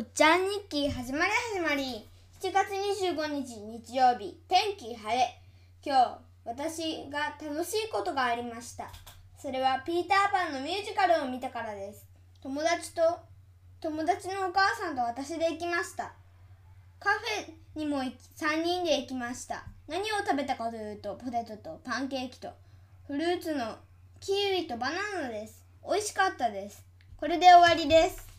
おっちゃん日記始まり始まり。7月25日日曜日。天気晴れ。今日私が楽しいことがありました。それはピーターパンのミュージカルを見たからです。友達と友達のお母さんと私で行きました。カフェにも3人で行きました。何を食べたかというとポテトとパンケーキとフルーツのキウイとバナナです。美味しかったです。これで終わりです。